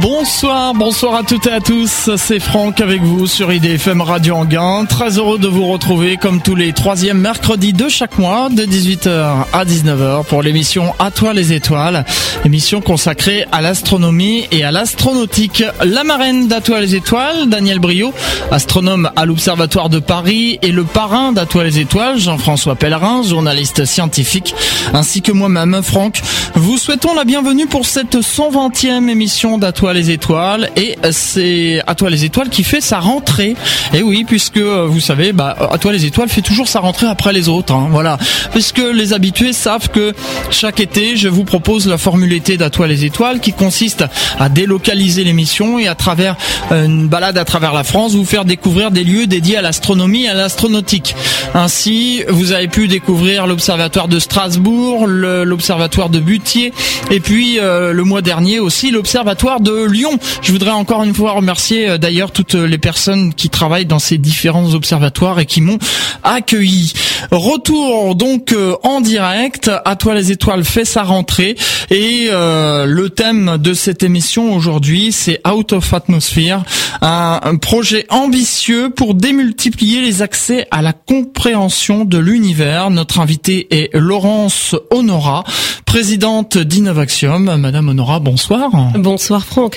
Bonsoir, bonsoir à toutes et à tous. C'est Franck avec vous sur IDFM Radio Anguin. Très heureux de vous retrouver comme tous les troisièmes mercredis de chaque mois de 18h à 19h pour l'émission À toi les étoiles. Émission consacrée à l'astronomie et à l'astronautique. La marraine d'À toi les étoiles, Daniel Brio, astronome à l'Observatoire de Paris et le parrain d'À toi les étoiles, Jean-François Pellerin, journaliste scientifique, ainsi que moi-même, Franck. Vous souhaitons la bienvenue pour cette 120e émission d'À toi les étoiles et c'est à toi les étoiles qui fait sa rentrée. Et oui, puisque euh, vous savez, bah, à toi les étoiles fait toujours sa rentrée après les autres. Hein, voilà, puisque les habitués savent que chaque été, je vous propose la formule été d'à toi les étoiles qui consiste à délocaliser l'émission et à travers euh, une balade à travers la France, vous faire découvrir des lieux dédiés à l'astronomie et à l'astronautique. Ainsi, vous avez pu découvrir l'observatoire de Strasbourg, l'observatoire de Butier et puis euh, le mois dernier aussi l'observatoire de Lyon. Je voudrais encore une fois remercier euh, d'ailleurs toutes les personnes qui travaillent dans ces différents observatoires et qui m'ont accueilli. Retour donc euh, en direct. À toi les étoiles fait sa rentrée et euh, le thème de cette émission aujourd'hui c'est Out of Atmosphere, un, un projet ambitieux pour démultiplier les accès à la compréhension de l'univers. Notre invité est Laurence Honora, présidente d'Innovaxium. Madame Honora, bonsoir. Bonsoir Franck.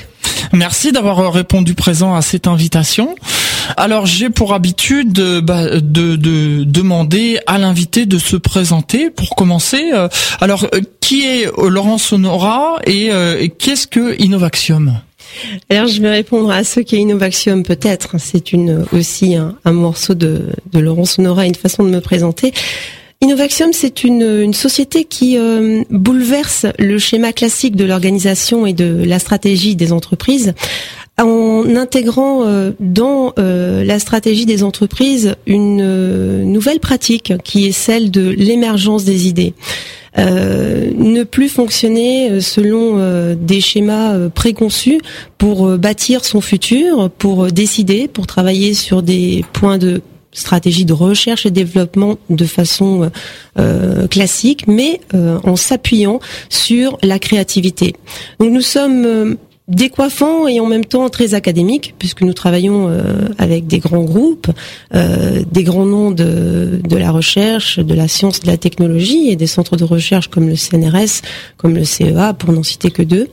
Merci d'avoir répondu présent à cette invitation. Alors j'ai pour habitude de, bah, de, de demander à l'invité de se présenter pour commencer. Euh, alors euh, qui est Laurence Honora et euh, qu'est-ce que Innovaxium? Alors je vais répondre à ce qu'est Innovaxium peut-être. C'est aussi un, morceau de, de Laurence Honora, une façon de me présenter. Innovaxium, c'est une, une, société qui euh, bouleverse le schéma classique de l'organisation et de la stratégie des entreprises en intégrant euh, dans euh, la stratégie des entreprises une nouvelle pratique qui est celle de l'émergence des idées. ne plus fonctionner selon des schémas préconçus pour bâtir son futur, pour décider, pour travailler sur des points de stratégie de recherche et développement de façon euh, euh classique, mais euh, en s'appuyant sur la créativité. Donc nous sommes euh, décoiffant et en même temps très académique, puisque nous travaillons euh, avec des grands groupes, euh, des grands noms de, de la recherche, de la science, de la technologie, et des centres de recherche comme le CNRS, comme le CEA, pour n'en citer que deux.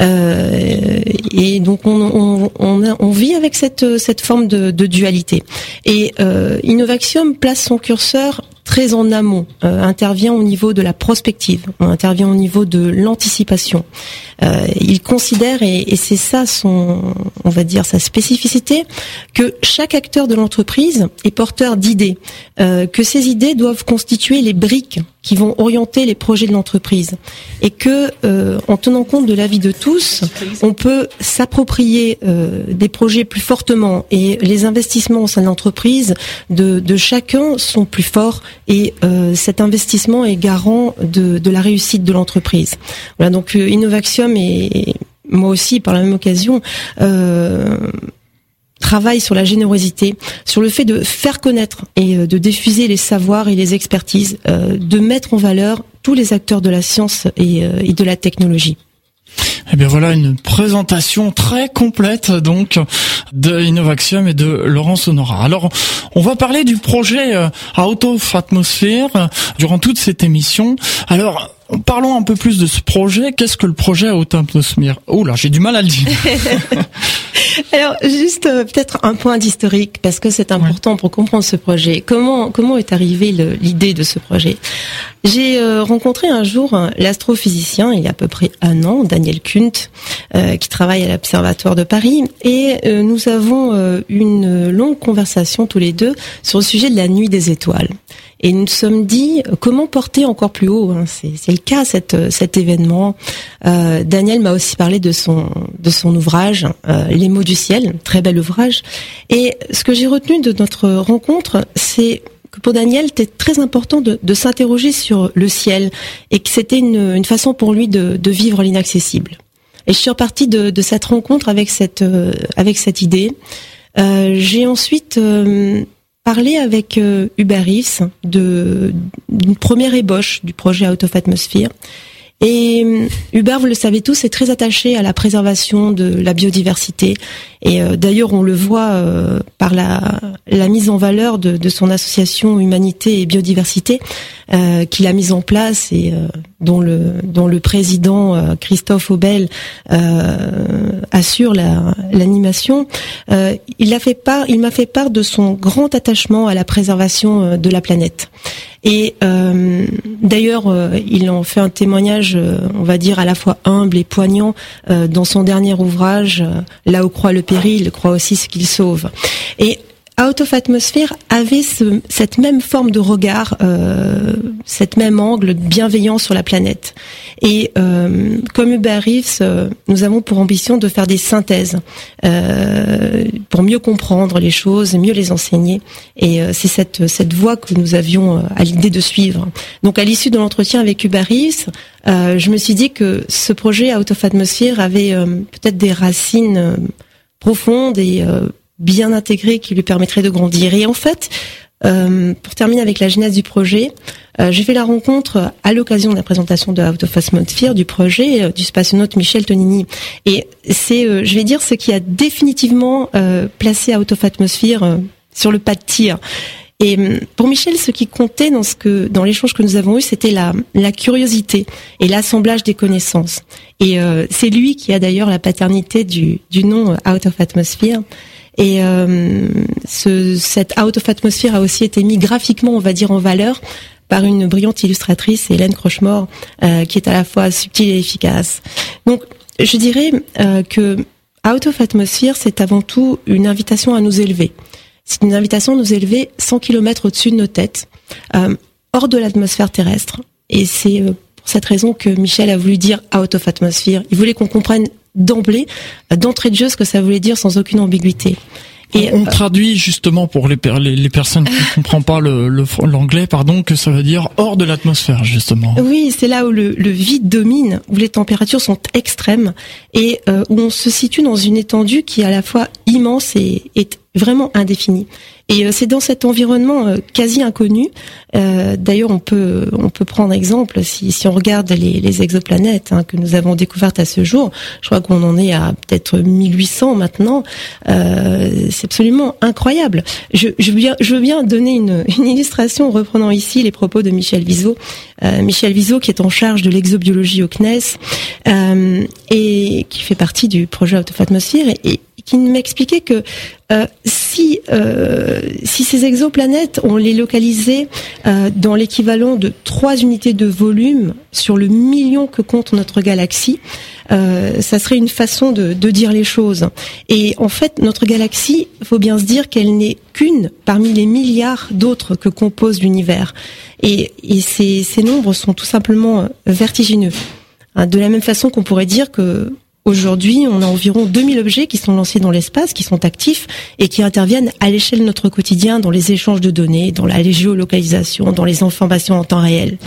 Euh, et donc on, on, on, on, vit avec cette, cette forme de, de dualité. Et Innovaxium place son curseur très en amont, euh, intervient au niveau de la prospective, on intervient au niveau de l'anticipation. Euh, il considère, et, c'est ça son, on va dire, sa spécificité, que chaque acteur de l'entreprise est porteur d'idées, euh, que ces idées doivent constituer les briques qui vont orienter les projets de l'entreprise. Et que euh, en tenant compte de l'avis de tous, on peut s'approprier euh, des projets plus fortement. Et les investissements au sein de l'entreprise de, de, chacun sont plus forts. Et euh, cet investissement est garant de, de la réussite de l'entreprise. Voilà donc euh, Innovaxium et moi aussi par la même occasion euh, travaille sur la générosité, sur le fait de faire connaître et euh, de diffuser les savoirs et les expertises, euh, de mettre en valeur tous les acteurs de la science et, euh, et de la technologie. Eh bien voilà une présentation très complète donc de Innovaxium et de Laurence Honora. Alors on va parler du projet Out of Atmosphere durant toute cette émission. Alors parlons un peu plus de ce projet. Qu'est-ce que le projet Atmosphere Oh là, j'ai du mal à le dire. Alors juste euh, peut-être un point d'historique parce que c'est important ouais. pour comprendre ce projet. Comment comment est arrivée l'idée de ce projet? J'ai euh, rencontré un jour l'astrophysicien il y a à peu près un an, Daniel Kunt, euh, qui travaille à l'Observatoire de Paris, et euh, nous avons euh, une longue conversation tous les deux sur le sujet de la nuit des étoiles. Et nous nous sommes dit comment porter encore plus haut. Hein. C'est le cas cet, cet événement. Euh, Daniel m'a aussi parlé de son de son ouvrage euh, Les mots du ciel, très bel ouvrage. Et ce que j'ai retenu de notre rencontre, c'est que pour Daniel, c'était très important de, de s'interroger sur le ciel et que c'était une, une, façon pour lui de, de vivre l'inaccessible. Et je suis repartie de, de, cette rencontre avec cette euh, avec cette idée. Euh, j'ai ensuite euh, parlé avec Hubert Reeves de d'une première ébauche du projet Out of Atmosphere Et euh, Hubert, vous le savez tous, est très attaché à la préservation de la biodiversité. Et euh, d'ailleurs, on le voit euh, par la, mise en valeur de, son association Humanité et Biodiversité euh, qu'il a mise en place et dont le président Christophe Aubel assure l'animation. part, il m'a fait part de son grand attachement à la préservation de la planète. Et euh, d'ailleurs, euh, il en fait un témoignage, euh, on va dire, à la fois humble et poignant dans son dernier ouvrage, Là où croit le péril, croit aussi ce qu'il sauve. Out of avait ce, cette même forme de regard, euh, cette même angle bienveillant sur la planète. Et euh, comme Reeves, euh, nous avons pour ambition de faire des synthèses euh, pour mieux comprendre les choses, mieux les enseigner. Et c'est cette cette voie que nous avions à l'idée de suivre. Donc à l'issue de l'entretien avec Reeves, je me suis dit que ce projet Out of avait peut-être des racines profondes et bien intégré qui lui permettrait de grandir. Et en fait, euh, pour terminer avec la genèse du projet, euh, j'ai fait la rencontre à l'occasion de la présentation de Out of Atmosphere du projet euh, du spationaute Michel Tonini. Et c'est, euh, je vais dire, ce qui a définitivement placé Out of Atmosphere sur le pas de tir. Et pour Michel, ce qui comptait dans ce que, dans l'échange que nous avons eu, c'était la, la curiosité et l'assemblage des connaissances. Et c'est lui qui a d'ailleurs la paternité du, du nom Out of Atmosphere. Et euh, ce, cette Out of Atmosphere a aussi été mis graphiquement, on va dire, en valeur par une brillante illustratrice, Hélène Crochemore, euh, qui est à la fois subtile et efficace. Donc, je dirais euh, que Out of Atmosphere, c'est avant tout une invitation à nous élever. C'est une invitation à nous élever 100 km au-dessus de nos têtes, euh, hors de l'atmosphère terrestre. Et c'est euh, pour cette raison que Michel a voulu dire Out of Atmosphere. Il voulait qu'on comprenne d'emblée, d'entrée de jeu, ce que ça voulait dire sans aucune ambiguïté. Et on euh, traduit justement pour les, les, personnes qui ne comprennent pas l'anglais, le, pardon, que ça veut dire hors de l'atmosphère justement. Oui, c'est là où le, le, vide domine, où les températures sont extrêmes et euh, où on se situe dans une étendue qui est à la fois immense et est vraiment indéfinie. Et euh, c'est dans cet environnement euh, quasi inconnu. Euh, d'ailleurs, on peut on peut prendre exemple si, si on regarde les, les exoplanètes hein, que nous avons découvertes à ce jour. Je crois qu'on en est à peut-être 1800 maintenant. c'est absolument incroyable. Je, je, veux bien, je veux bien donner une, une illustration reprenant ici les propos de Michel Vizot. Michel Vizot qui est en charge de l'exobiologie au CNES et qui fait partie du projet Out of Atmosphere et, qui m'expliquait que euh, si euh, si ces exoplanètes on les localisait euh, dans l'équivalent de trois unités de volume sur le million que compte notre galaxie, euh, ça serait une façon de, de, dire les choses. Et en fait, notre galaxie, faut bien se dire qu'elle n'est qu'une parmi les milliards d'autres que compose l'univers. Et, et ces, ces nombres sont tout simplement vertigineux. Hein, de la même façon qu'on pourrait dire que Aujourd'hui, on a environ 2000 objets qui sont lancés dans l'espace, qui sont actifs et qui interviennent à l'échelle de notre quotidien dans les échanges de données, dans la géolocalisation, dans les informations en temps réel.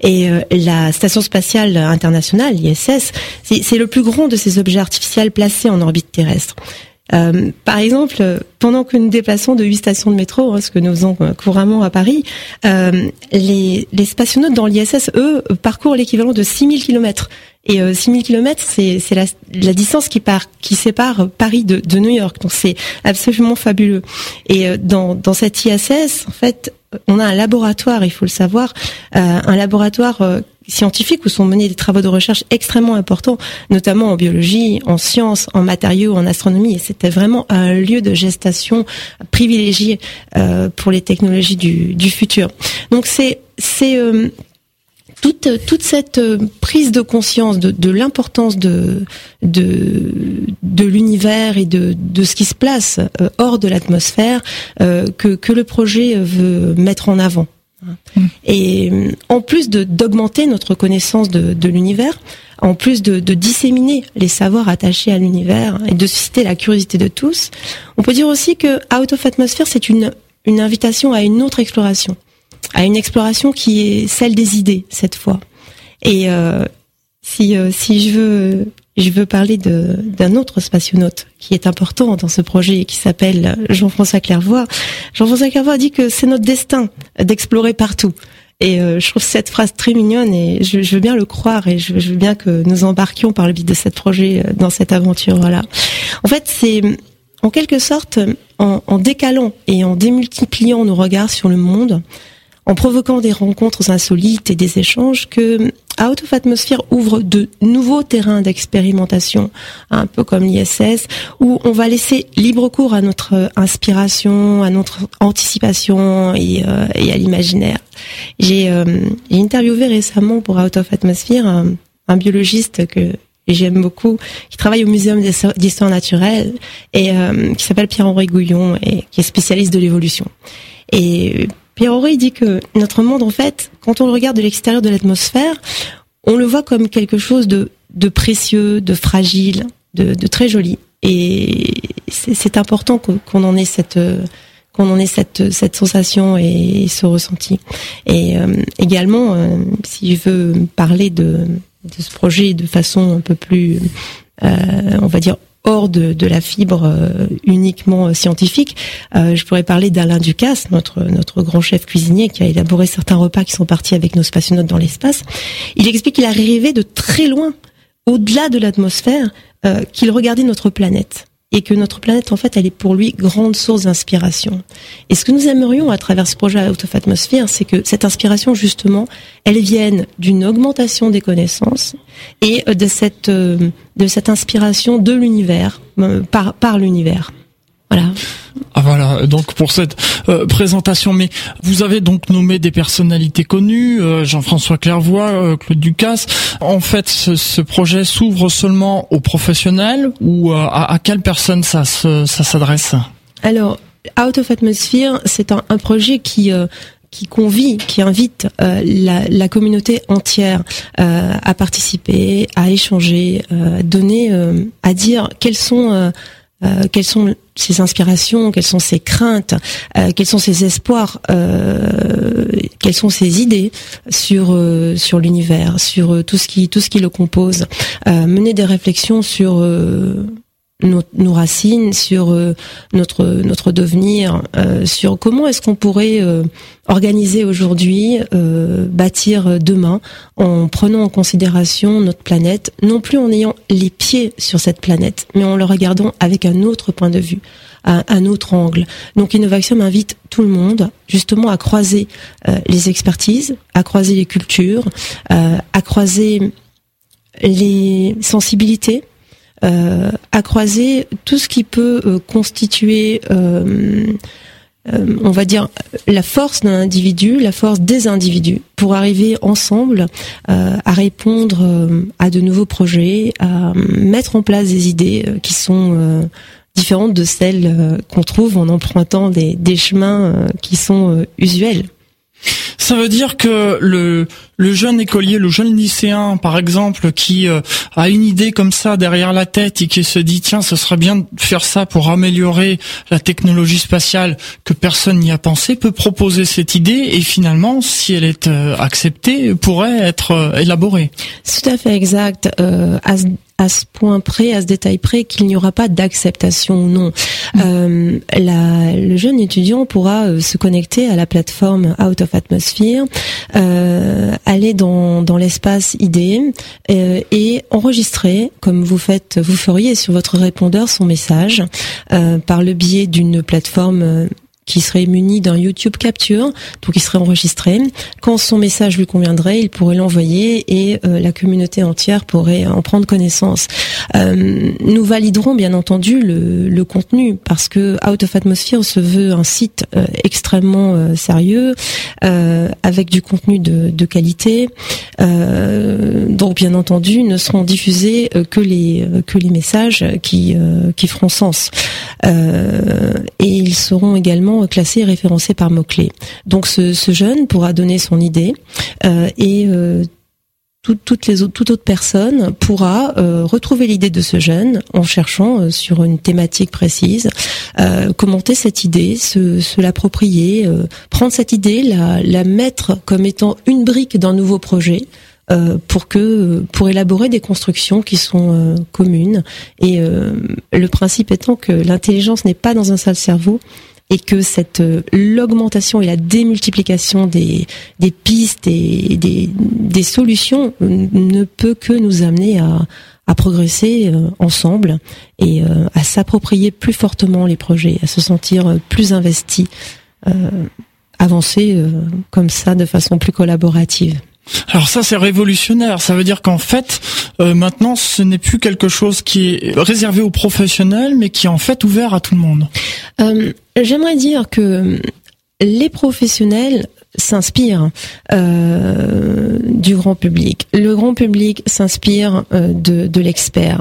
Et euh, la Station spatiale internationale, l'ISS, c'est le plus grand de ces objets artificiels placés en orbite terrestre. Euh, par exemple, pendant que nous déplaçons de huit stations de métro, hein, ce que nous faisons euh, couramment à Paris, euh, les, les spationautes dans l'ISS, eux, parcourent l'équivalent de 6000 km. Et euh, 6000 km, c'est la, la, distance qui, part, qui sépare Paris de, New York. Donc c'est absolument fabuleux. Et euh, dans, dans cette ISS, en fait, on a un laboratoire, il faut le savoir, un laboratoire euh, scientifique où sont menés des travaux de recherche extrêmement importants, notamment en biologie, en sciences, en matériaux, en astronomie. Et c'était vraiment un lieu de gestation privilégié euh, pour les technologies du, futur. Donc c'est c'est toute, cette euh, prise de conscience de, l'importance de, l'univers et de, ce qui se place euh, hors de l'atmosphère euh, que le projet veut mettre en avant. Mm. Et en plus de d'augmenter notre connaissance de, de l'univers, en plus de, de, disséminer les savoirs attachés à l'univers et de susciter la curiosité de tous, on peut dire aussi que Out of Atmosphere, c'est une, une invitation à une autre exploration à une exploration qui est celle des idées cette fois. Et euh, si euh, si je veux je veux parler d'un autre spationaute qui est important dans ce projet qui s'appelle Jean-François Clairvoy. Jean-François Clairvoy dit que c'est notre destin d'explorer partout. Et je trouve cette phrase très mignonne et je, veux bien le croire et je, veux bien que nous embarquions par le biais de cette projet dans cette aventure. Voilà. En fait, c'est en quelque sorte en, en décalant et en démultipliant nos regards sur le monde, en provoquant des rencontres insolites et des échanges que Out of Atmosphere ouvre de nouveaux terrains d'expérimentation, un peu comme l'ISS, où on va laisser libre cours à notre inspiration, à notre anticipation et, euh, à l'imaginaire. J'ai euh, interviewé récemment pour Out of Atmosphere un, biologiste que j'aime beaucoup, qui travaille au Muséum d'histoire naturelle et euh, qui s'appelle Pierre-Henri Gouillon et qui est spécialiste de l'évolution. Pierre Auré dit que notre monde, en fait, quand on le regarde de l'extérieur de l'atmosphère, on le voit comme quelque chose de, de précieux, de fragile, de, de très joli. Et c'est important qu'on en ait cette qu'on en ait cette, cette sensation et ce ressenti. Et euh, également, euh, si je veux parler de, de ce projet de façon un peu plus, euh, on va dire, hors de, la fibre euh, uniquement euh, scientifique. Euh, je pourrais parler d'Alain Ducasse, notre grand chef cuisinier qui a élaboré certains repas qui sont partis avec nos spationautes dans l'espace. Il explique qu'il a rêvé de très loin, au-delà de l'atmosphère, qu'il regardait notre planète et que notre planète, en fait, elle est pour lui grande source d'inspiration. Et ce que nous aimerions à travers ce projet Out of c'est que cette inspiration, justement, elle vienne d'une augmentation des connaissances et de cette, euh, de cette inspiration de l'univers, euh, par, par l'univers. Voilà. Ah voilà, donc pour cette euh, présentation, mais vous avez donc nommé des personnalités connues, euh, Jean-François Clairvoy, euh, Claude Ducasse. En fait, ce, projet s'ouvre seulement aux professionnels ou à, à quelle personne ça, ça s'adresse? Alors, Out of Atmosphere, c'est un, un, projet qui qui convie, qui invite la, la, communauté entière à participer, à échanger, à donner, à dire quels sont euh, quelles sont ses inspirations, quelles sont ses craintes, euh, quels sont ses espoirs, euh, quelles sont ses idées sur sur l'univers, sur tout ce qui tout ce qui le compose, mener des réflexions sur nos, nos, racines, sur euh, notre notre devenir, euh, sur comment est-ce qu'on pourrait euh, organiser aujourd'hui, bâtir demain, en prenant en considération notre planète, non plus en ayant les pieds sur cette planète, mais en le regardant avec un autre point de vue, à un autre angle. Donc Innovaxium invite tout le monde justement à croiser les expertises, à croiser les cultures, à croiser les sensibilités à croiser tout ce qui peut euh, constituer euh, on va dire la force d'un individu, la force des individus, pour arriver ensemble à répondre à de nouveaux projets, à mettre en place des idées qui sont différentes de celles qu'on trouve en empruntant des chemins qui sont usuels. Ça veut dire que le, le jeune écolier, le jeune lycéen, par exemple, qui euh, a une idée comme ça derrière la tête et qui se dit tiens, ce serait bien de faire ça pour améliorer la technologie spatiale que personne n'y a pensé, peut proposer cette idée et finalement, si elle est euh, acceptée, pourrait être euh, élaborée. Tout à fait exact à ce point près, à ce détail près, qu'il n'y aura pas d'acceptation ou non. Mm. Euh, la, le jeune étudiant pourra euh, se connecter à la plateforme Out of Atmosphere, euh, aller dans, dans l'espace ID euh, et enregistrer, comme vous faites, vous feriez sur votre répondeur son message euh, par le biais d'une plateforme qui serait muni d'un YouTube Capture, donc il serait enregistré. Quand son message lui conviendrait, il pourrait l'envoyer et euh, la communauté entière pourrait en prendre connaissance. Euh, nous validerons bien entendu le, le, contenu parce que Out of Atmosphere se veut un site euh, extrêmement sérieux avec du contenu de, de qualité. donc bien entendu, ne seront diffusés que les que les messages qui qui feront sens et ils seront également classé et référencé par mots-clés. Donc ce, jeune pourra donner son idée euh, et euh, toutes les autres, toute autre personne pourra euh, retrouver l'idée de ce jeune en cherchant sur une thématique précise, commenter cette idée, se, l'approprier, prendre cette idée, la, la mettre comme étant une brique d'un nouveau projet. pour que pour élaborer des constructions qui sont communes et le principe étant que l'intelligence n'est pas dans un seul cerveau et que cette l'augmentation et la démultiplication des, des pistes et des, des solutions ne peut que nous amener à, à progresser ensemble et à s'approprier plus fortement les projets, à se sentir plus investi, avancer comme ça de façon plus collaborative. Alors ça c'est révolutionnaire, ça veut dire qu'en fait euh, maintenant ce n'est plus quelque chose qui est réservé aux professionnels mais qui est en fait ouvert à tout le monde. Euh, J'aimerais dire que les professionnels s'inspirent euh, du grand public. Le grand public s'inspire euh, de, de l'expert.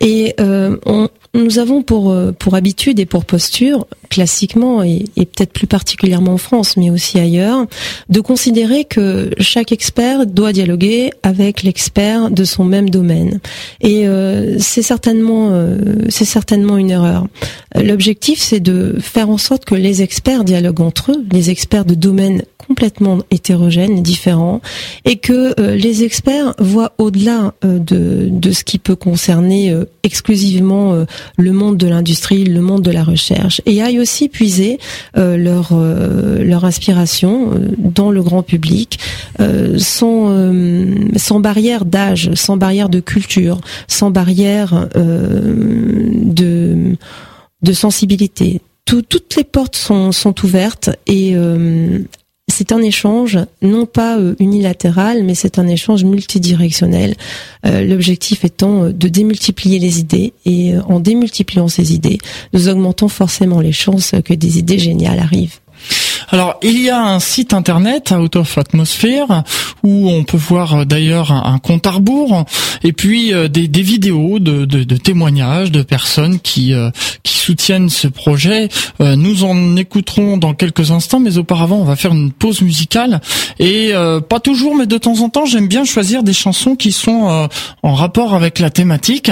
Et on, nous avons pour euh, pour habitude et pour posture, classiquement et, peut-être plus particulièrement en France, mais aussi ailleurs, de considérer que chaque expert doit dialoguer avec l'expert de son même domaine. Et euh, c'est certainement euh, c'est certainement une erreur. L'objectif, c'est de faire en sorte que les experts dialoguent entre eux, les experts de domaines complètement hétérogènes, différents, et que les experts voient au-delà de, de ce qui peut concerner exclusivement le monde de l'industrie, le monde de la recherche, et aillent aussi puiser euh, leur euh, leur inspiration euh, dans le grand public, sans sans barrière d'âge, sans barrière de culture, sans barrière de de sensibilité. toutes les portes sont, sont ouvertes et c'est un échange non pas euh, unilatéral, mais c'est un échange multidirectionnel. Euh, l'objectif étant euh, de démultiplier les idées et en démultipliant ces idées, nous augmentons forcément les chances que des idées géniales arrivent. Alors, il y a un site internet, Out of Atmosphere, où on peut voir euh, d'ailleurs un, compte à rebours, et puis euh, des, vidéos de, témoignages de personnes qui, euh, soutiennent ce projet. nous en écouterons dans quelques instants, mais auparavant, on va faire une pause musicale. Et pas toujours, mais de temps en temps, j'aime bien choisir des chansons qui sont en rapport avec la thématique.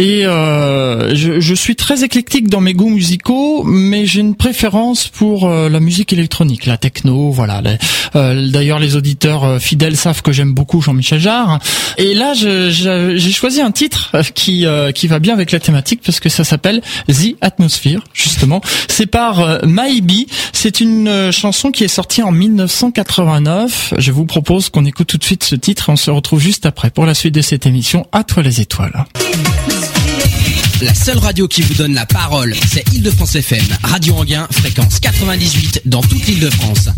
Et je, suis très éclectique dans mes goûts musicaux, mais j'ai une préférence pour la musique électronique la techno, voilà. Euh, d'ailleurs, les auditeurs euh, fidèles savent que j'aime beaucoup Jean-Michel Jarre. Et là, j'ai choisi un titre euh, qui qui va bien avec la thématique parce que ça s'appelle The Atmosphere, justement. C'est par Maybe. C'est une chanson qui est sortie en 1989. Je vous propose qu'on écoute tout de suite ce titre et on se retrouve juste après pour la suite de cette émission. À toi les étoiles. La seule radio qui vous donne la parole, c'est Île-de-France FM. Radio Anguin, fréquence 98 dans toute l'Île-de-France.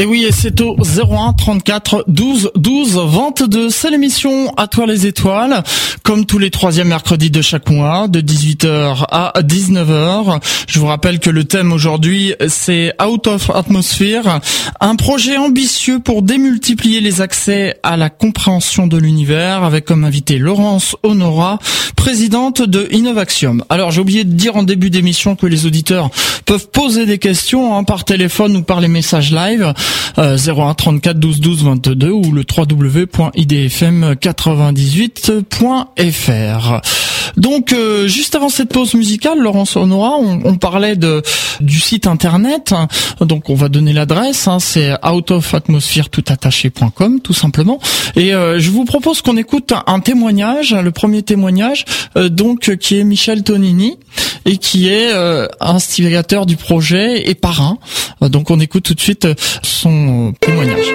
Et oui, et c'est au 01 34 12 12 22. C'est l'émission À toi les étoiles, comme tous les troisièmes mercredis de chaque mois, de 18h à 19h. Je vous rappelle que le thème aujourd'hui, c'est Out of Atmosphere, un projet ambitieux pour démultiplier les accès à la compréhension de l'univers, avec comme invité Laurence Honora, présidente de Innovaxium. Alors j'ai oublié de dire en début d'émission que les auditeurs peuvent poser des questions hein, par téléphone ou par les messages live. 01 34 12 12 22 ou le www.idfm98.fr. Donc euh, juste avant cette pause musicale, Laurence Honora, on, parlait de du site internet. Donc on va donner l'adresse, hein, c'est outofatmosphere.toutattaché.com tout simplement. Et euh, je vous propose qu'on écoute un, témoignage, le premier témoignage, euh, donc qui est Michel Tonini et qui est instigateur du projet et parrain. donc on écoute tout de suite son témoignage.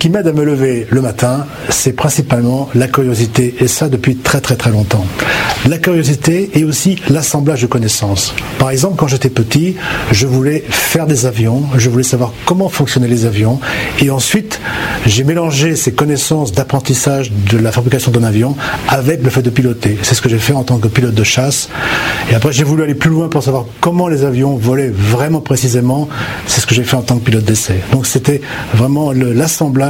Qui m'aide à me lever le matin, c'est principalement la curiosité, et ça depuis très très très longtemps. La curiosité et aussi l'assemblage de connaissances. Par exemple, quand j'étais petit, je voulais faire des avions, je voulais savoir comment fonctionnaient les avions, et ensuite j'ai mélangé ces connaissances d'apprentissage de la fabrication d'un avion avec le fait de piloter. C'est ce que j'ai fait en tant que pilote de chasse. Et après, j'ai voulu aller plus loin pour savoir comment les avions volaient vraiment précisément. C'est ce que j'ai fait en tant que pilote d'essai. Donc c'était vraiment l'assemblage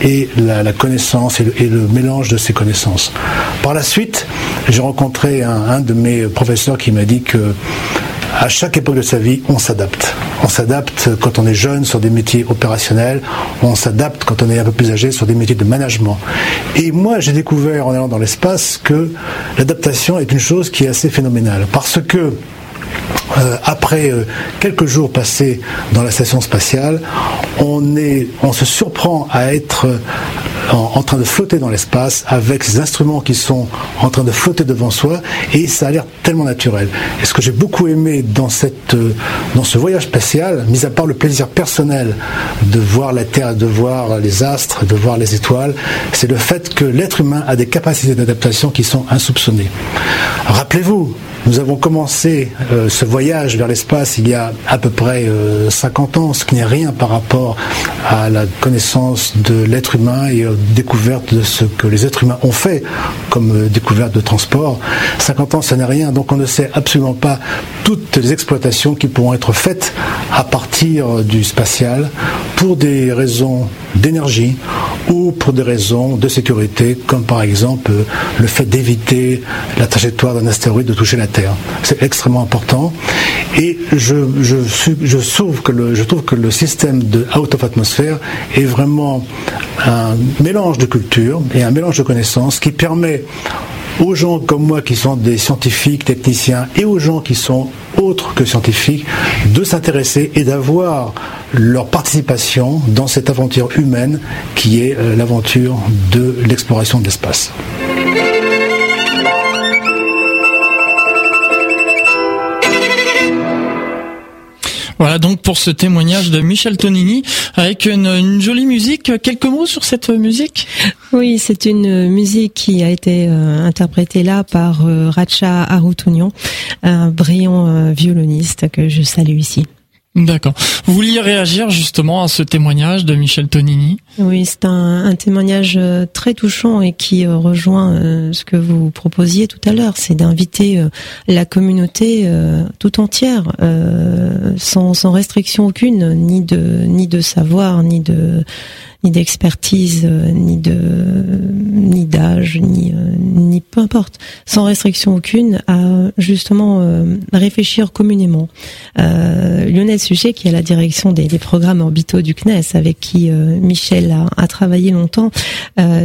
et la, connaissance et le, mélange de ces connaissances. Par la suite, j'ai rencontré un, de mes professeurs qui m'a dit que à chaque époque de sa vie, on s'adapte. On s'adapte quand on est jeune sur des métiers opérationnels, on s'adapte quand on est un peu plus âgé sur des métiers de management. Et moi, j'ai découvert en allant dans l'espace que l'adaptation est une chose qui est assez phénoménale. Parce que euh, après euh, quelques jours passés dans la station spatiale, on, se surprend à être euh, en, train de flotter dans l'espace avec ces instruments qui sont en train de flotter devant soi et ça a l'air tellement naturel. Et ce que j'ai beaucoup aimé dans ce voyage spatial, mis à part le plaisir personnel de voir la Terre, de voir les astres, de voir les étoiles, c'est le fait que l'être humain a des capacités d'adaptation qui sont insoupçonnées. Rappelez-vous, nous avons commencé euh, ce voyage vers l'espace il y a à peu près 50 euh, ans, ce qui n'est rien par rapport à la connaissance de l'être humain et aux découvertes de ce que les êtres humains ont fait comme euh, découverte de transport. 50 ans, ça n'est rien, donc on ne sait absolument pas toutes les exploitations qui pourront être faites à partir du spatial pour des raisons d'énergie ou pour des raisons de sécurité, comme par exemple le fait d'éviter la trajectoire d'un astéroïde de toucher la C'est extrêmement important. Et je, trouve que le, système de out of atmosphere est vraiment un mélange de culture et un mélange de connaissances qui permet aux gens comme moi qui sont des scientifiques, techniciens, et aux gens qui sont autres que scientifiques, de s'intéresser et d'avoir leur participation dans cette aventure humaine qui est euh, l'aventure de l'exploration de l'espace. Voilà donc pour ce témoignage de Michel Tonini avec une, jolie musique. Quelques mots sur cette musique? Oui, c'est une musique qui a été euh, interprétée là par euh, Racha Arutunian, un brillant euh, violoniste que je salue ici. D'accord. Vous vouliez réagir justement à ce témoignage de Michel Tonini? Oui, c'est un, témoignage euh, très touchant et qui euh, rejoint euh, ce que vous proposiez tout à l'heure, c'est d'inviter la communauté tout entière, sans, sans restriction aucune, ni de ni de savoir, ni de ni d'expertise, euh, ni de ni d'âge, ni euh, ni peu importe, sans restriction aucune, à justement euh, réfléchir communément. Lionel Suchet, qui est à la direction des, des, programmes orbitaux du CNES, avec qui Michel a, a, travaillé longtemps,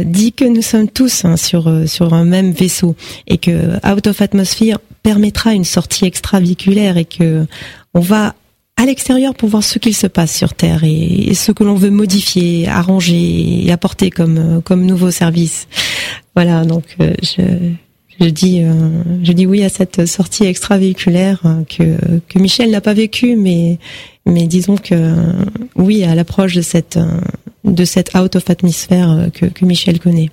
dit que nous sommes tous hein, sur sur un même vaisseau et que Out of Atmosphere permettra une sortie extraviculaire et que on va à l'extérieur pour voir ce qu'il se passe sur Terre et, ce que l'on veut modifier, arranger et apporter comme euh, comme nouveau service. Voilà, donc euh, je je dis euh, je dis oui à cette sortie extravéhiculaire que que Michel n'a pas vécu mais mais disons que oui à l'approche de cette de cette out of atmosphère que que Michel connaît.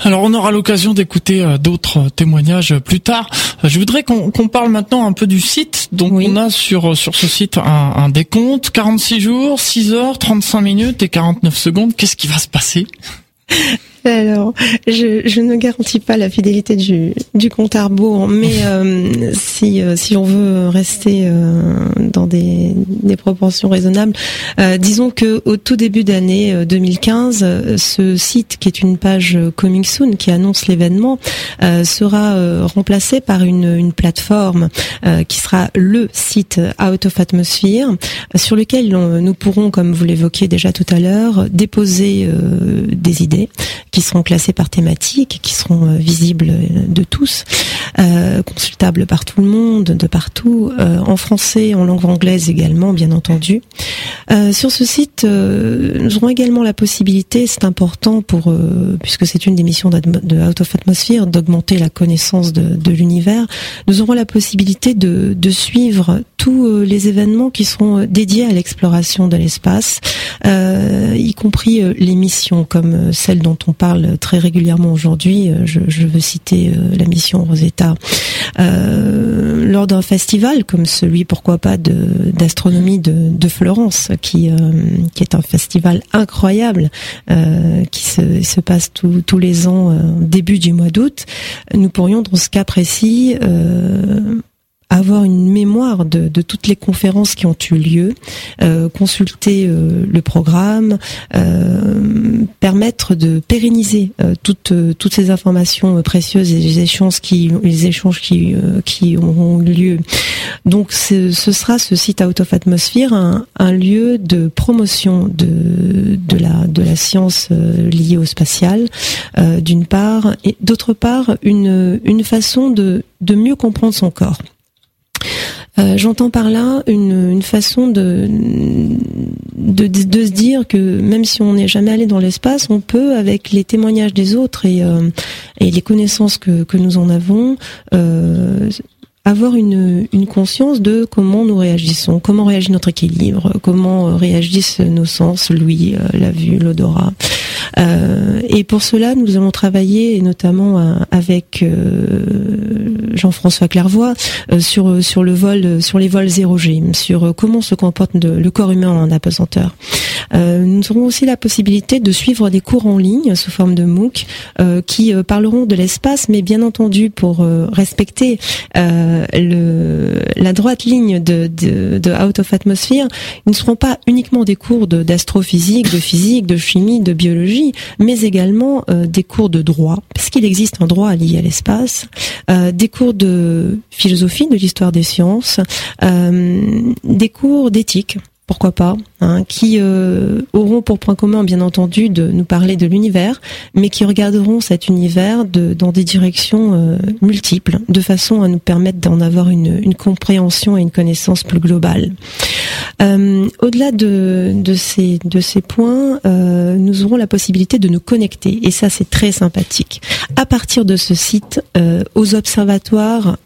Alors on aura l'occasion d'écouter euh, d'autres témoignages plus tard. Euh, je voudrais qu'on parle maintenant un peu du site. Donc on a sur euh, sur ce site un, un décompte 46 jours, 6 heures, 35 minutes et 49 secondes. Qu'est-ce qui va se passer? Alors, je, ne garantis pas la fidélité du, du compte à rebours, mais euh, si, euh, si on veut rester euh, dans des, des, proportions raisonnables, disons que au tout début d'année 2015, ce site qui est une page Coming Soon qui annonce l'événement sera remplacé par une, une plateforme qui sera le site Out of Atmosphere sur lequel nous pourrons, comme vous l'évoquiez déjà tout à l'heure, déposer des idées qui seront classés par thématique, qui seront euh, visibles euh, de tous, euh, consultables par tout le monde, de partout, en français, en langue anglaise également, bien entendu. sur ce site, nous aurons également la possibilité, c'est important pour, puisque c'est une des missions de Out of Atmosphere, d'augmenter la connaissance de, de l'univers. Nous aurons la possibilité de, de suivre tous les événements qui seront dédiés à l'exploration de l'espace, y compris les missions comme celle dont on parle très régulièrement aujourd'hui. Euh, je, je, veux citer euh, la mission Rosetta euh, lors d'un festival comme celui, pourquoi pas, d'astronomie de, de, Florence, qui qui est un festival incroyable qui se, se passe tous les ans début du mois d'août. Nous pourrions dans ce cas précis avoir une mémoire de, de, toutes les conférences qui ont eu lieu, euh, consulter euh, le programme, euh, permettre de pérenniser euh, toutes toutes ces informations précieuses et les échanges qui les échanges qui qui auront lieu. Donc ce sera ce site Out of Atmosphere un, un lieu de promotion de de la de la science liée au spatial d'une part et d'autre part une une façon de de mieux comprendre son corps. Euh, j'entends par là une, une façon de, de, de, se dire que même si on n'est jamais allé dans l'espace, on peut, avec les témoignages des autres et, euh, et les connaissances que, que nous en avons, euh, avoir une, une conscience de comment nous réagissons, comment réagit notre équilibre, comment réagissent nos sens, l'ouïe, la vue, l'odorat. Euh, et pour cela, nous allons travailler, notamment euh, avec euh, Jean-François Clairvoy, sur sur le vol, sur les vols 0G, sur comment se comporte le corps humain en apesanteur. Nous aurons aussi la possibilité de suivre des cours en ligne sous forme de MOOC qui parleront de l'espace, mais bien entendu pour respecter le, la droite ligne de, de, de, Out of Atmosphere, ils ne seront pas uniquement des cours d'astrophysique, de physique, de chimie, de biologie mais également euh, des cours de droit, parce qu'il existe un droit lié à l'espace, euh, des cours de philosophie, de l'histoire des sciences, euh, des cours d'éthique pourquoi pas, hein, qui euh, auront pour point commun, bien entendu, de nous parler de l'univers, mais qui regarderont cet univers dans des directions euh, multiples, de façon à nous permettre d'en avoir une, compréhension et une connaissance plus globale. Euh, Au-delà de, ces, points, nous aurons la possibilité de nous connecter, et ça c'est très sympathique, à partir de ce site aux observatoires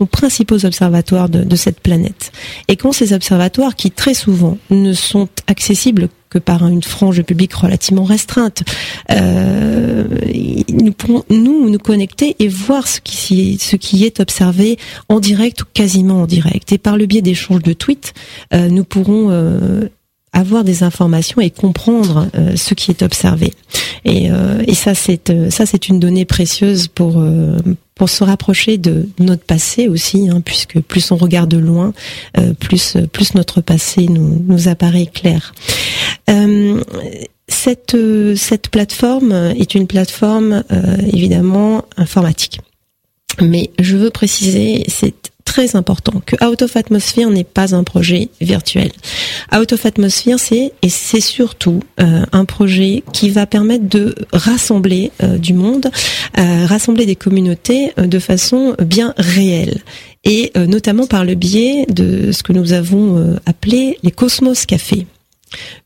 aux principaux observatoires de, cette planète. Et quand ces observatoires, qui très souvent ne sont accessibles que par une frange publique relativement restreinte, euh, nous pourrons nous connecter et voir ce qui, ce qui est observé en direct ou quasiment en direct. Et par le biais d'échanges de tweets, euh, nous pourrons euh, avoir des informations et comprendre euh, ce qui est observé. Et, euh, et ça, c'est euh, ça, c'est une donnée précieuse pour pour se rapprocher de notre passé aussi, hein, puisque plus on regarde loin, plus plus notre passé nous nous apparaît clair. cette cette plateforme est une plateforme évidemment informatique. Mais je veux préciser, c'est très important que Out of Atmosphere n'est pas un projet virtuel. Out of Atmosphere, c'est et c'est surtout euh, un projet qui va permettre de rassembler euh, du monde, euh, rassembler des communautés de façon bien réelle et notamment par le biais de ce que nous avons appelé les Cosmos Cafés.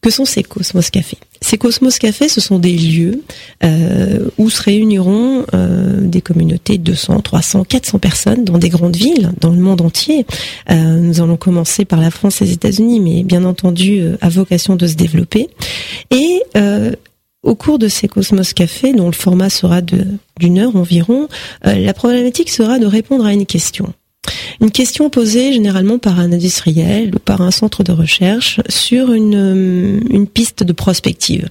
Que sont ces Cosmos Cafés? Ces Cosmos Cafés, ce sont des lieux euh, où se réuniront euh, des communautés de 200, 300, 400 personnes dans des grandes villes, dans le monde entier. Euh, nous allons commencer par la France et les États-Unis, mais bien entendu à vocation de se développer. Et au cours de ces Cosmos Cafés, dont le format sera d'une heure environ, la problématique sera de répondre à une question. Une question posée généralement par un industriel ou par un centre de recherche sur une, euh, une piste de prospective.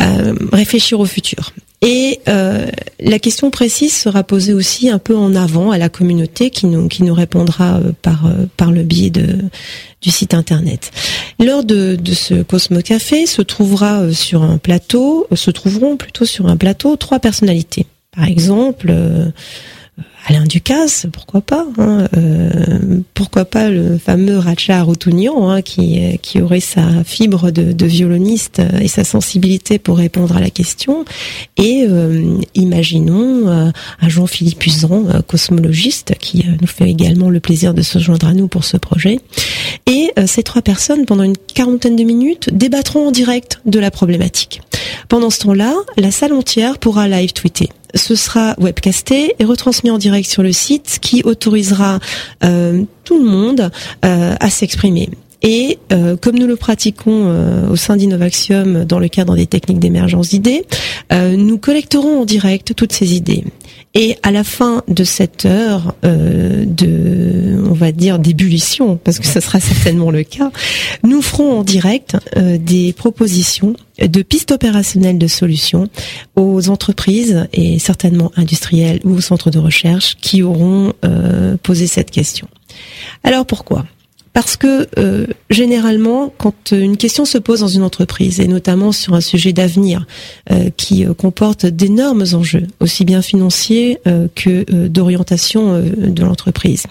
Euh, réfléchir au futur. Et euh, la question précise sera posée aussi un peu en avant à la communauté qui nous qui nous répondra euh, par par le biais de du site internet. Lors de, de ce Cosmo Café se trouvera sur un plateau, se trouveront plutôt sur un plateau trois personnalités. Par exemple, Alain Ducasse, pourquoi pas hein, euh, Pourquoi pas le fameux Racha Arutunian, hein, qui, qui aurait sa fibre de, violoniste et sa sensibilité pour répondre à la question. Et euh, imaginons euh, un Jean-Philippe Usan, cosmologiste, qui nous fait également le plaisir de se joindre à nous pour ce projet. Et ces trois personnes, pendant une quarantaine de minutes, débattront en direct de la problématique. Pendant ce temps-là, la salle entière pourra live tweeter ce sera webcasté et retransmis en direct sur le site, qui autorisera euh, tout le monde euh, à s'exprimer. Et euh, comme nous le pratiquons au sein d'Innovaxium dans le cadre des techniques d'émergence d'idées, nous collecterons en direct toutes ces idées. Et à la fin de cette heure de, on va dire, d'ébullition, parce que ce sera certainement le cas, nous ferons en direct des propositions de pistes opérationnelles de solutions aux entreprises et certainement industrielles ou aux centres de recherche qui auront posé cette question. Alors pourquoi? Parce que euh, généralement, quand une question se pose dans une entreprise, et notamment sur un sujet d'avenir euh, qui euh, comporte d'énormes enjeux, aussi bien financiers que d'orientation de l'entreprise,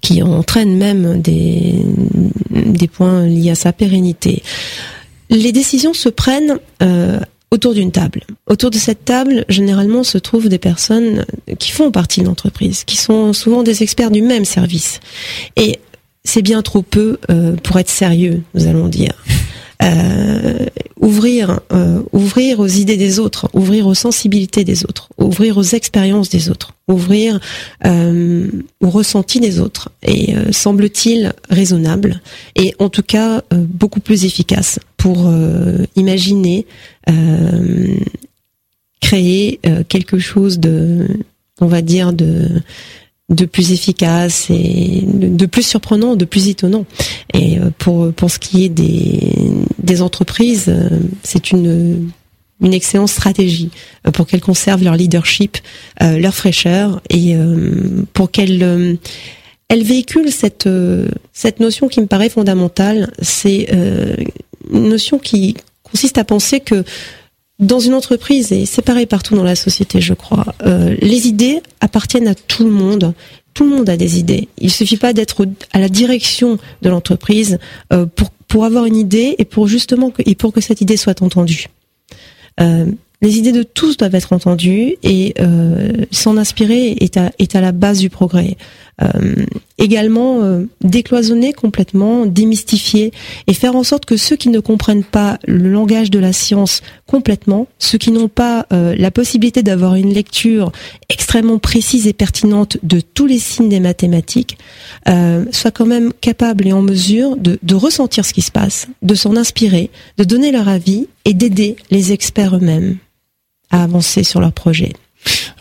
qui entraînent même des, des points liés à sa pérennité, les décisions se prennent autour d'une table. Autour de cette table, généralement, se trouvent des personnes qui font partie de l'entreprise, qui sont souvent des experts du même service. Et c'est bien trop peu euh, pour être sérieux, nous allons dire. Euh, ouvrir, euh, ouvrir aux idées des autres, ouvrir aux sensibilités des autres, ouvrir aux expériences des autres, ouvrir euh, aux ressentis des autres, et semble-t-il raisonnable, et en tout cas beaucoup plus efficace pour imaginer, créer quelque chose de, on va dire de de plus efficace et de plus surprenant, de plus étonnant. Et euh, pour pour ce qui est des des entreprises, euh, c'est une une excellente stratégie euh, pour qu'elles conservent leur leadership, leur fraîcheur et pour qu'elles elles véhiculent cette cette notion qui me paraît fondamentale. C'est une notion qui consiste à penser que dans une entreprise, et c'est pareil partout dans la société, je crois, euh, les idées appartiennent à tout le monde. Tout le monde a des idées. Il suffit pas d'être à la direction de l'entreprise euh, pour pour avoir une idée et pour justement que, et pour que cette idée soit entendue. Euh, les idées de tous doivent être entendues et s'en inspirer est à, est à la base du progrès. Euh, également euh, décloisonner complètement, démystifier et faire en sorte que ceux qui ne comprennent pas le langage de la science complètement, ceux qui n'ont pas euh, la possibilité d'avoir une lecture extrêmement précise et pertinente de tous les signes des mathématiques, soient quand même capables et en mesure de, ressentir ce qui se passe, de s'en inspirer, de donner leur avis et d'aider les experts eux-mêmes à avancer sur leur projet.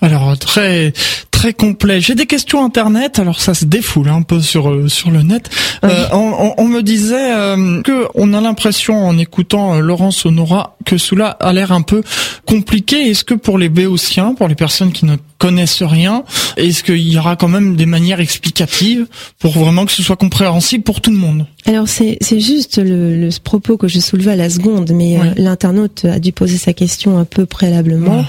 Alors très très complet. J'ai des questions internet, alors ça se défoule un peu sur euh, sur le net. Euh, on, on, me disait euh, que on a l'impression en écoutant euh, Laurence Honora que cela a l'air un peu compliqué. Est-ce que pour les béotiens, pour les personnes qui ne connaissent rien, est-ce qu'il y aura quand même des manières explicatives pour vraiment que ce soit compréhensible pour tout le monde? Alors c'est c'est juste le, le, propos que je soulevais à la seconde, mais l'internaute a dû poser sa question un peu préalablement.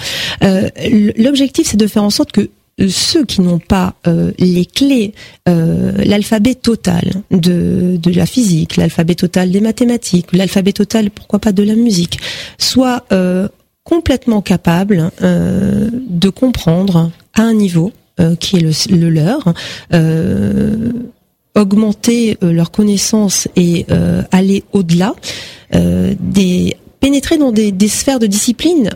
L'objectif c'est de faire en sorte que ceux qui n'ont pas euh, les clés, euh, l'alphabet total de, de la physique, l'alphabet total des mathématiques, l'alphabet total, pourquoi pas, de la musique, soient euh, complètement capables de comprendre à un niveau qui est le, le leur, augmenter leurs connaissances et aller au-delà des pénétrer dans des, des sphères de discipline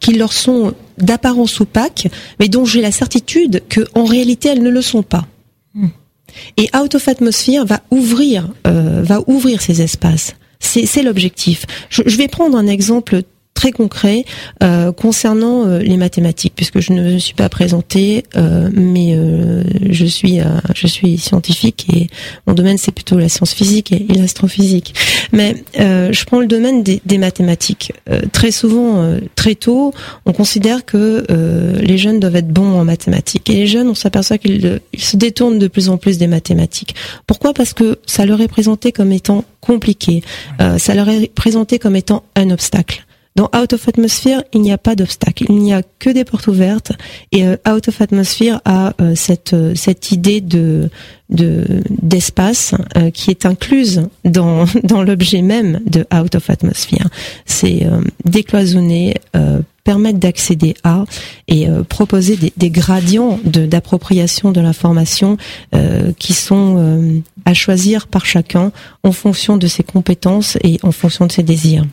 qui leur sont d'apparence opaque, mais dont j'ai la certitude que en réalité elles ne le sont pas. Hmm. Et Out of Atmosphere va ouvrir, euh, va ouvrir ces espaces. C'est l'objectif. Je, je, vais prendre un exemple très concret euh, concernant euh, les mathématiques, puisque je ne me suis pas présentée, euh, mais je suis je suis scientifique et mon domaine c'est plutôt la science physique et, l'astrophysique. Mais je prends le domaine des, des mathématiques. très souvent, très tôt, on considère que les jeunes doivent être bons en mathématiques et les jeunes, on s'aperçoit qu'ils se détournent de plus en plus des mathématiques. Pourquoi? Parce que ça leur est présenté comme étant compliqué, ça leur est présenté comme étant un obstacle. Dans Out of Atmosphere, il n'y a pas d'obstacle, il n'y a que des portes ouvertes. Et euh, Out of Atmosphere a euh, cette euh, cette idée de de d'espace qui est incluse dans dans l'objet même de Out of Atmosphere. C'est décloisonner, permettre d'accéder à et proposer des, des gradients d'appropriation de, l'information qui sont à choisir par chacun en fonction de ses compétences et en fonction de ses désirs.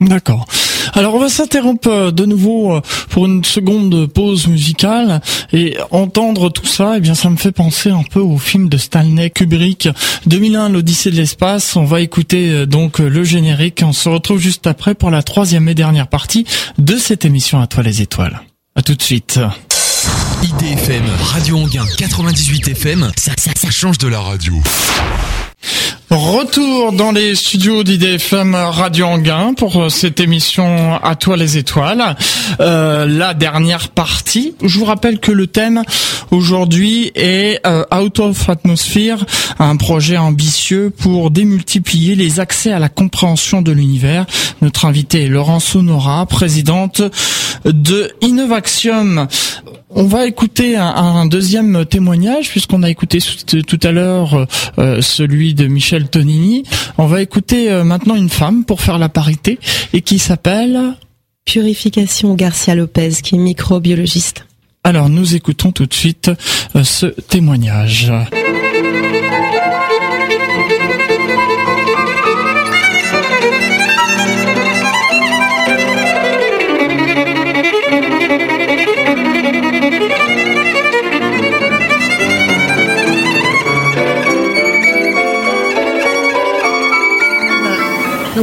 D'accord. Alors on va s'interrompre euh, de nouveau euh, pour une seconde pause musicale et entendre tout ça, eh bien ça me fait penser un peu au film de Stanley Kubrick 2001 l'Odyssée de l'espace. On va écouter euh, donc le générique. On se retrouve juste après pour la troisième et dernière partie de cette émission à toi les étoiles. À tout de suite. IDFM, Radio Anguin 98 FM, ça, ça, ça change de la radio. Retour dans les studios d'IDFM Radio Anguin pour euh, cette émission À toi les étoiles. Euh, la dernière partie. Je vous rappelle que le thème aujourd'hui est euh, Out of Atmosphere, un projet ambitieux pour démultiplier les accès à la compréhension de l'univers. Notre invité est Laurence Honora, présidente de Innovaxium. On va écouter un, deuxième témoignage puisqu'on a écouté tout à l'heure euh, celui de Michel Tonini. On va écouter euh, maintenant une femme pour faire la parité et qui s'appelle Purification Garcia Lopez qui est microbiologiste. Alors nous écoutons tout de suite euh, ce témoignage.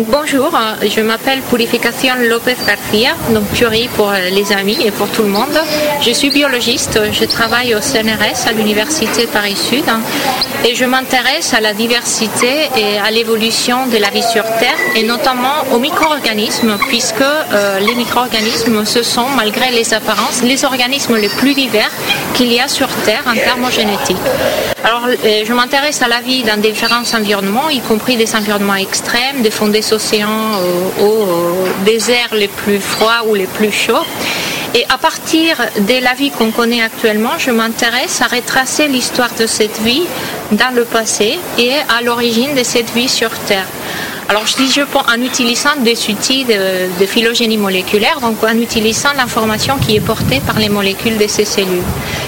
Bonjour, euh, je m'appelle Purification Lopez Garcia, donc Puri pour euh, les amis et pour tout le monde. Je suis biologiste, je travaille au CNRS à l'Université Paris-Sud et je m'intéresse à la diversité et à l'évolution de la vie sur Terre et notamment aux micro-organismes puisque euh, les micro-organismes ce sont, malgré les apparences, les organismes les plus divers qu'il y a sur Terre en termes génétiques. Alors je m'intéresse à la vie dans différents environnements, y compris des environnements extrêmes, des océans, aux, déserts les plus froids ou les plus chauds. Et à partir de la vie qu'on connaît actuellement, je m'intéresse à retracer l'histoire de cette vie dans le passé et à l'origine de cette vie sur Terre. Alors je dis je en utilisant des outils de, phylogénie moléculaire, donc en utilisant l'information qui est portée par les molécules de ces cellules.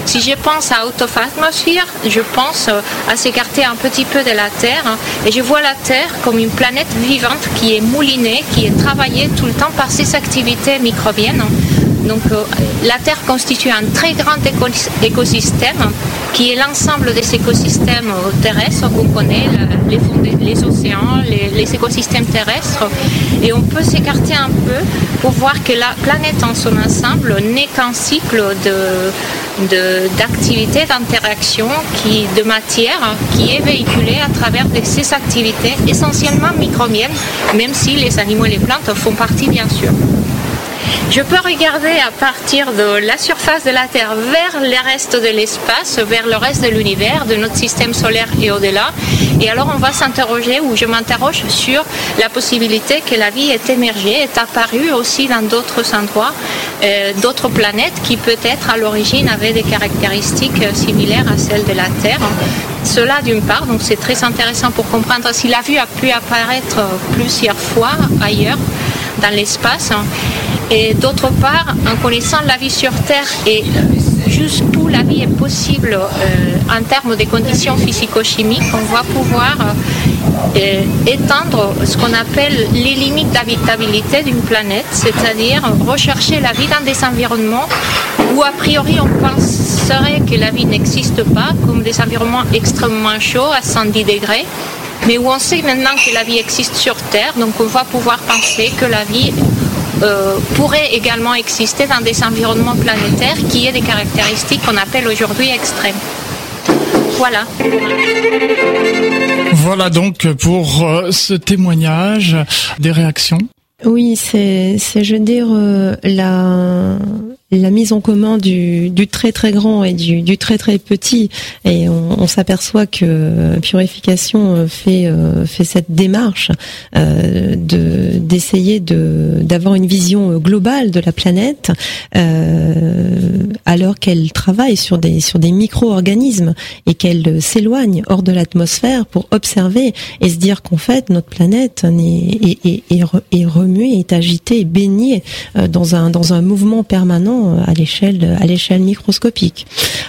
Si je pense à atmosphere, je pense euh, à s'écarter un petit peu de la Terre hein, et je vois la Terre comme une planète vivante qui est moulinée, qui est travaillée tout le temps par ses activités microbiennes. Euh, la Terre constitue un très grand écosystème qui est l'ensemble des écosystèmes terrestres qu'on connaît, les, océans, les, écosystèmes terrestres. Et on peut s'écarter un peu pour voir que la planète en son ensemble n'est qu'un cycle d'activités, d'interaction de matière qui est véhiculée à travers de ces activités essentiellement microbiennes, même si les animaux et les plantes font partie bien sûr. Je peux regarder à partir de la surface de la Terre vers le reste de l'espace, vers le reste de l'univers, de notre système solaire et au-delà. Et alors on va s'interroger, ou je m'interroge sur la possibilité que la vie est émergée, est apparue aussi dans d'autres endroits, euh, d'autres planètes qui peut-être à l'origine avaient des caractéristiques similaires à celles de la Terre. Cela d'une part, donc c'est très intéressant pour comprendre si la vie a pu apparaître plusieurs fois ailleurs dans l'espace. Et d'autre part, en connaissant la vie sur Terre et jusqu'où la vie est possible euh, en termes de conditions physico-chimiques, on va pouvoir euh, étendre ce qu'on appelle les limites d'habitabilité d'une planète, c'est-à-dire rechercher la vie dans des environnements où a priori on penserait que la vie n'existe pas, comme des environnements extrêmement chauds à 110 degrés mais où on sait maintenant que la vie existe sur Terre, donc on va pouvoir penser que la vie euh, pourrait également exister dans des environnements planétaires qui aient des caractéristiques qu'on appelle aujourd'hui extrêmes. Voilà. Voilà donc pour euh, ce témoignage des réactions. Oui, c'est, c'est, je veux dire, euh, la, la mise en commun du, du, très très grand et du, du très très petit. Et on, s'aperçoit que purification euh, fait euh, fait cette démarche euh, de d'essayer de d'avoir une vision globale de la planète euh, alors qu'elle travaille sur des sur des micro-organismes et qu'elle s'éloigne hors de l'atmosphère pour observer et se dire qu'en fait notre planète est, est, est, remuée, est agitée, baignée dans un dans un mouvement permanent euh, à l'échelle à l'échelle microscopique.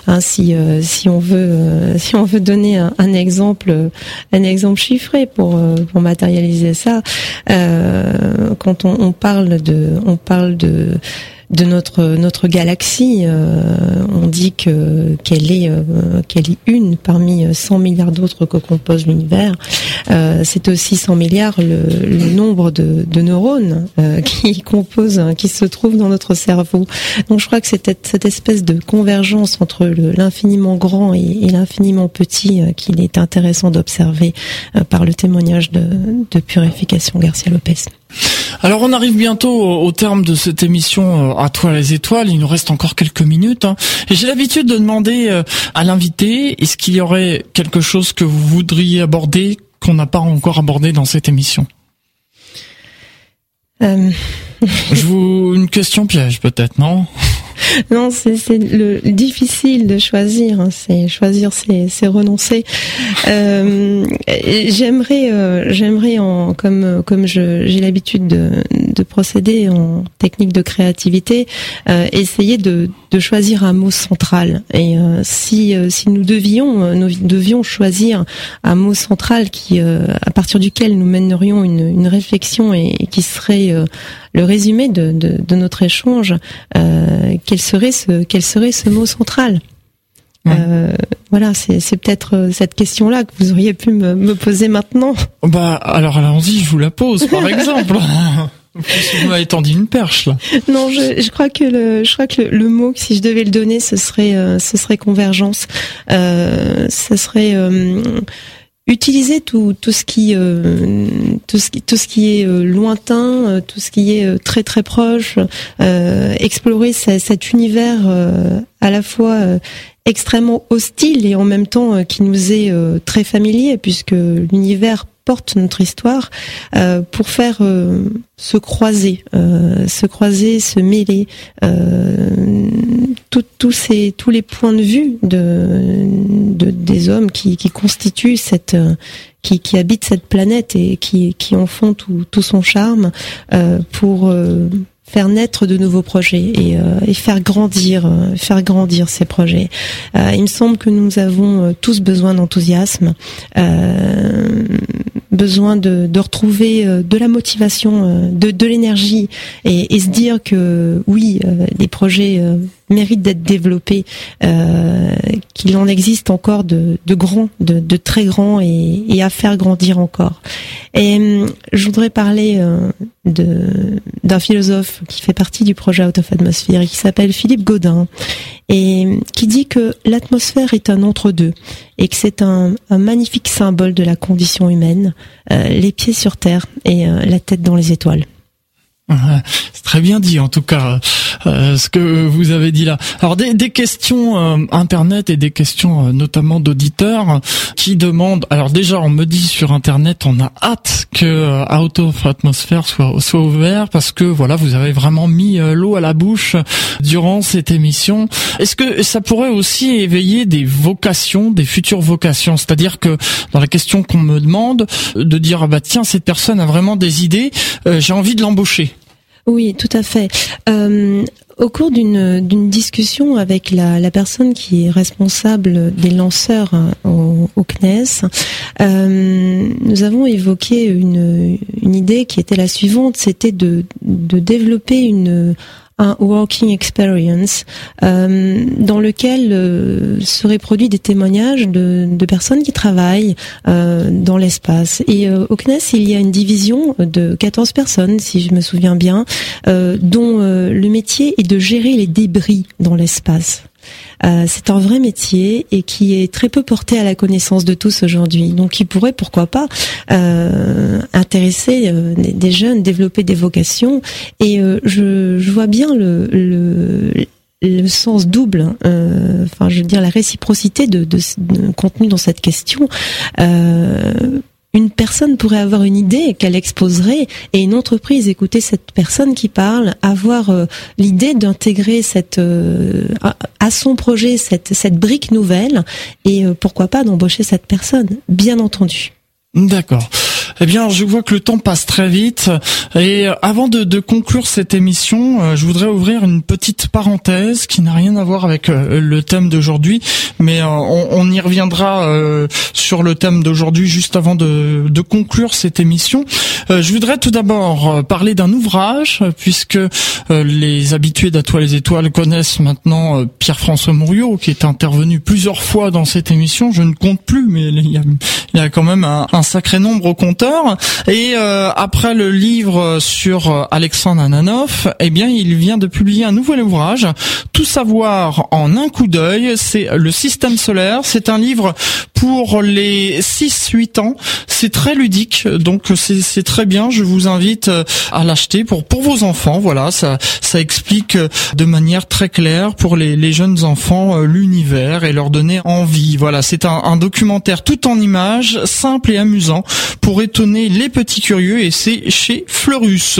Hein, si euh, si on veut euh, si on veut donner un, exemple un exemple chiffré pour pour matérialiser ça, quand on, on, parle de on parle de de notre notre galaxie. on dit que qu'elle est qu'elle est une parmi 100 milliards d'autres que compose l'univers. c'est aussi 100 milliards le, le nombre de, neurones qui composent, qui se trouvent dans notre cerveau. Donc je crois que c'est cette espèce de convergence entre l'infiniment grand et, et l'infiniment petit qu'il est intéressant d'observer par le témoignage de, de purification Garcia Lopez. Alors on arrive bientôt au, terme de cette émission euh, à toi les étoiles. Il nous reste encore quelques minutes. Hein. Et j'ai l'habitude de demander euh, à l'invité est-ce qu'il y aurait quelque chose que vous voudriez aborder qu'on n'a pas encore abordé dans cette émission? Euh... Je vous une question piège peut-être non? non, c'est le difficile de choisir. Hein. C'est choisir, c'est renoncer. Euh, j'aimerais, euh, j'aimerais en comme comme j'ai l'habitude de, de procéder en technique de créativité, euh, essayer de, de choisir un mot central. Et si si nous devions nous devions choisir un mot central qui à partir duquel nous mènerions une, une réflexion et, qui serait le résumé de, de, de notre échange, euh, quel serait ce quel serait ce mot central euh, voilà, c'est peut-être euh, cette question-là que vous auriez pu me, me poser maintenant. Bah alors allons-y, je vous la pose par exemple. Vous m'avez tendu une perche là. Non, je, je, crois que le, je crois que le, mot, si je devais le donner, ce serait, euh, ce serait convergence. Euh, ce serait euh, utiliser tout, tout ce qui euh, tout ce qui tout ce qui est euh, lointain, euh, tout ce qui est très très proche, explorer cet univers à la fois extrêmement hostile et en même temps qui nous est très familier puisque l'univers porte notre histoire euh, pour faire euh, se croiser, euh, se croiser, se mêler tous ces tous les points de vue de, de des hommes qui, qui constituent cette qui, qui habitent cette planète et qui, qui en font tout, tout son charme pour faire naître de nouveaux projets et, euh, et faire grandir, euh, faire grandir ces projets. Euh, il me semble que nous avons tous besoin d'enthousiasme, besoin de, de, retrouver de la motivation, de, de l'énergie et, et, se dire que oui, les projets mérite d'être développé, euh, qu'il en existe encore de, grands, de, très grands et, à faire grandir encore. Et euh, je voudrais parler euh, d'un philosophe qui fait partie du projet Out of Atmosphere et qui s'appelle Philippe Godin et qui dit que l'atmosphère est un entre-deux et que c'est un, magnifique symbole de la condition humaine, les pieds sur terre et la tête dans les étoiles. C'est très bien dit en tout cas euh, ce que vous avez dit là. Alors des, des questions euh, internet et des questions euh, notamment d'auditeurs qui demandent. Alors déjà on me dit sur internet on a hâte que Out of Atmosphere soit soit ouvert parce que voilà vous avez vraiment mis l'eau à la bouche durant cette émission. Est-ce que ça pourrait aussi éveiller des vocations, des futures vocations? C'est-à-dire que dans la question qu'on me demande de dire ah bah tiens cette personne a vraiment des idées, j'ai envie de l'embaucher. Oui, tout à fait. Euh, au cours d'une discussion avec la, la, personne qui est responsable des lanceurs hein, au, au CNES, euh, nous avons évoqué une, une idée qui était la suivante, c'était de, de développer une un working experience euh, dans lequel euh, seraient produits des témoignages de, personnes qui travaillent euh, dans l'espace. Et euh, au CNES, il y a une division de 14 personnes, si je me souviens bien, dont le métier est de gérer les débris dans l'espace. Euh, c'est un vrai métier et qui est très peu porté à la connaissance de tous aujourd'hui. Donc, il pourrait, pourquoi pas, euh, intéresser euh, des, jeunes, développer des vocations. Et je, je, vois bien le, le le sens double, euh, enfin je veux dire la réciprocité de, de, de contenu dans cette question. Euh, une personne pourrait avoir une idée qu'elle exposerait et une entreprise écouter cette personne qui parle, avoir euh, l'idée d'intégrer cette euh, à, son projet cette cette brique nouvelle et euh, pourquoi pas d'embaucher cette personne, bien entendu. D'accord. Eh bien, je vois que le temps passe très vite. Et avant de, de conclure cette émission, euh, je voudrais ouvrir une petite parenthèse qui n'a rien à voir avec euh, le thème d'aujourd'hui, mais euh, on, on, y reviendra sur le thème d'aujourd'hui juste avant de, de, conclure cette émission. je voudrais tout d'abord parler d'un ouvrage, puisque les habitués d'Atoile les Étoiles connaissent maintenant Pierre-François Mouriot, qui est intervenu plusieurs fois dans cette émission. Je ne compte plus, mais il y a, il y a quand même un, un sacré nombre au Et euh, après le livre sur euh, Alexandre Ananov, eh bien, il vient de publier un nouvel ouvrage, Tout savoir en un coup d'œil. C'est le système solaire. C'est un livre pour les 6-8 ans. C'est très ludique, donc c'est très bien. Je vous invite euh, à l'acheter pour pour vos enfants. Voilà, ça ça explique de manière très claire pour les, les jeunes enfants l'univers et leur donner envie. Voilà, c'est un, un documentaire tout en images, simple et amusant pour étonner les petits curieux et c'est chez Fleurus.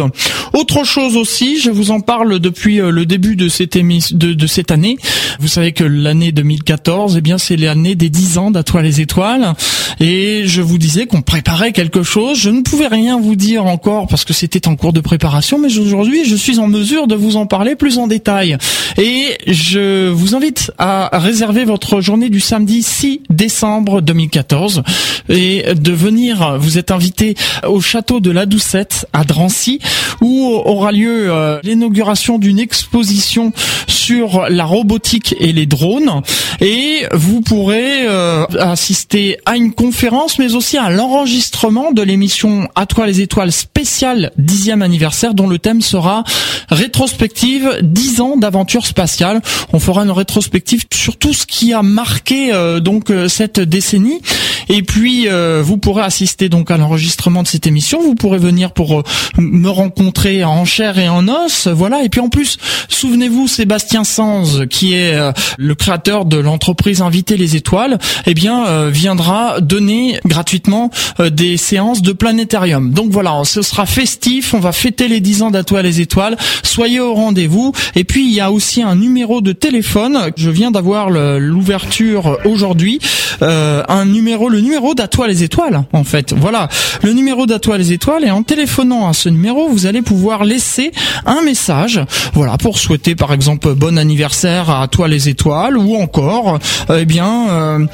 Autre chose aussi, je vous en parle depuis euh, le début de cette, de, de cette année. Vous savez que l'année 2014, eh bien c'est l'année des 10 ans d'Atoile les étoiles et je vous disais qu'on préparait quelque chose. Je ne pouvais rien vous dire encore parce que c'était en cours de préparation, mais aujourd'hui je suis en mesure de vous en parler plus en détail. Et je vous invite à réserver votre journée du samedi 6 décembre 2014 et de venir, vous êtes invité au château de la Doucette à Drancy où aura lieu euh, l'inauguration d'une exposition sur la robotique et les drones et vous pourrez euh, assister à une conférence mais aussi à l'enregistrement de l'émission À toi les étoiles spéciale dixième anniversaire dont le thème sera rétrospective 10 ans d'aventure spatiale. On fera une rétrospective sur tout ce qui a marqué euh, donc cette décennie et puis vous pourrez assister donc à l'enregistrement de cette émission. Vous pourrez venir pour euh, me rencontrer en chair et en os. Voilà. Et puis en plus, souvenez-vous, Sébastien Sanz, qui est euh, le créateur de l'entreprise Inviter les Étoiles, eh bien, euh, viendra donner gratuitement des séances de planétarium. Donc voilà, ce sera festif. On va fêter les 10 ans d'Atoile les Étoiles. Soyez au rendez-vous. Et puis, il y a aussi un numéro de téléphone. Je viens d'avoir l'ouverture aujourd'hui. un numéro, le numéro d'Atoile les Étoiles, en fait. Voilà. Le numéro d'Atoile les Étoiles et en téléphonant à ce numéro, vous allez pouvoir laisser un message, voilà, pour souhaiter par exemple bon anniversaire à toi les étoiles ou encore, euh, eh bien, euh,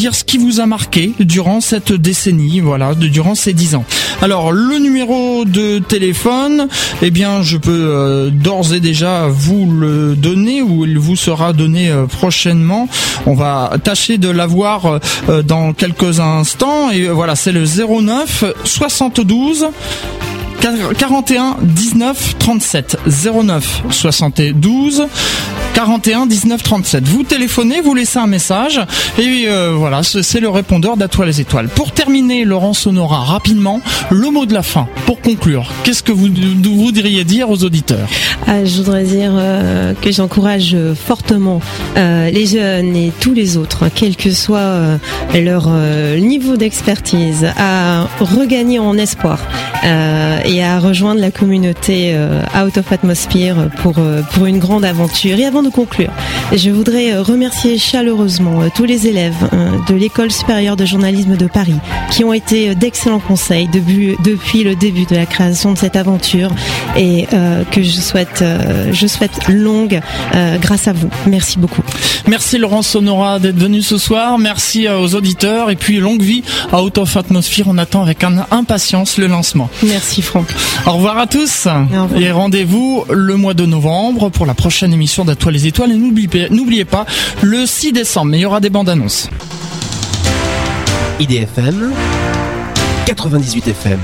dire ce qui vous a marqué durant cette décennie, voilà, durant ces dix ans. Alors le numéro de téléphone, eh bien, je peux euh, d'ores et déjà vous le donner ou il vous sera donné prochainement. On va tâcher de l'avoir dans quelques instants et voilà, c'est le 09 72 41 19 37 09 72 41 19 37. Vous téléphonez, vous laissez un message et euh, voilà, c'est le répondeur d'Atoile les étoiles. Pour terminer, Laurent Sonora, rapidement, le mot de la fin pour conclure. Qu'est-ce que vous voudriez dire aux auditeurs? Ah, Je voudrais dire euh, que j'encourage fortement euh, les jeunes et tous les autres, quel que soit leur niveau d'expertise, à regagner en espoir à rejoindre la communauté Out of Atmosphere pour pour une grande aventure. Et avant de conclure, je voudrais euh, remercier chaleureusement euh, tous les élèves euh, de l'école supérieure de journalisme de Paris qui ont été d'excellents conseils depuis, le début de la création de cette aventure et que je souhaite, je souhaite longue grâce à vous. Merci beaucoup. Merci Laurent Sonora d'être venu ce soir. Merci aux auditeurs et puis longue vie à Out of Atmosphere. On attend avec impatience le lancement. Merci Franck. Au revoir à tous et rendez-vous le mois de novembre pour la prochaine émission d'Atoile les étoiles. Et n'oubliez pas, le 6 décembre, mais il y aura des bandes annonces. IDFM 98 FM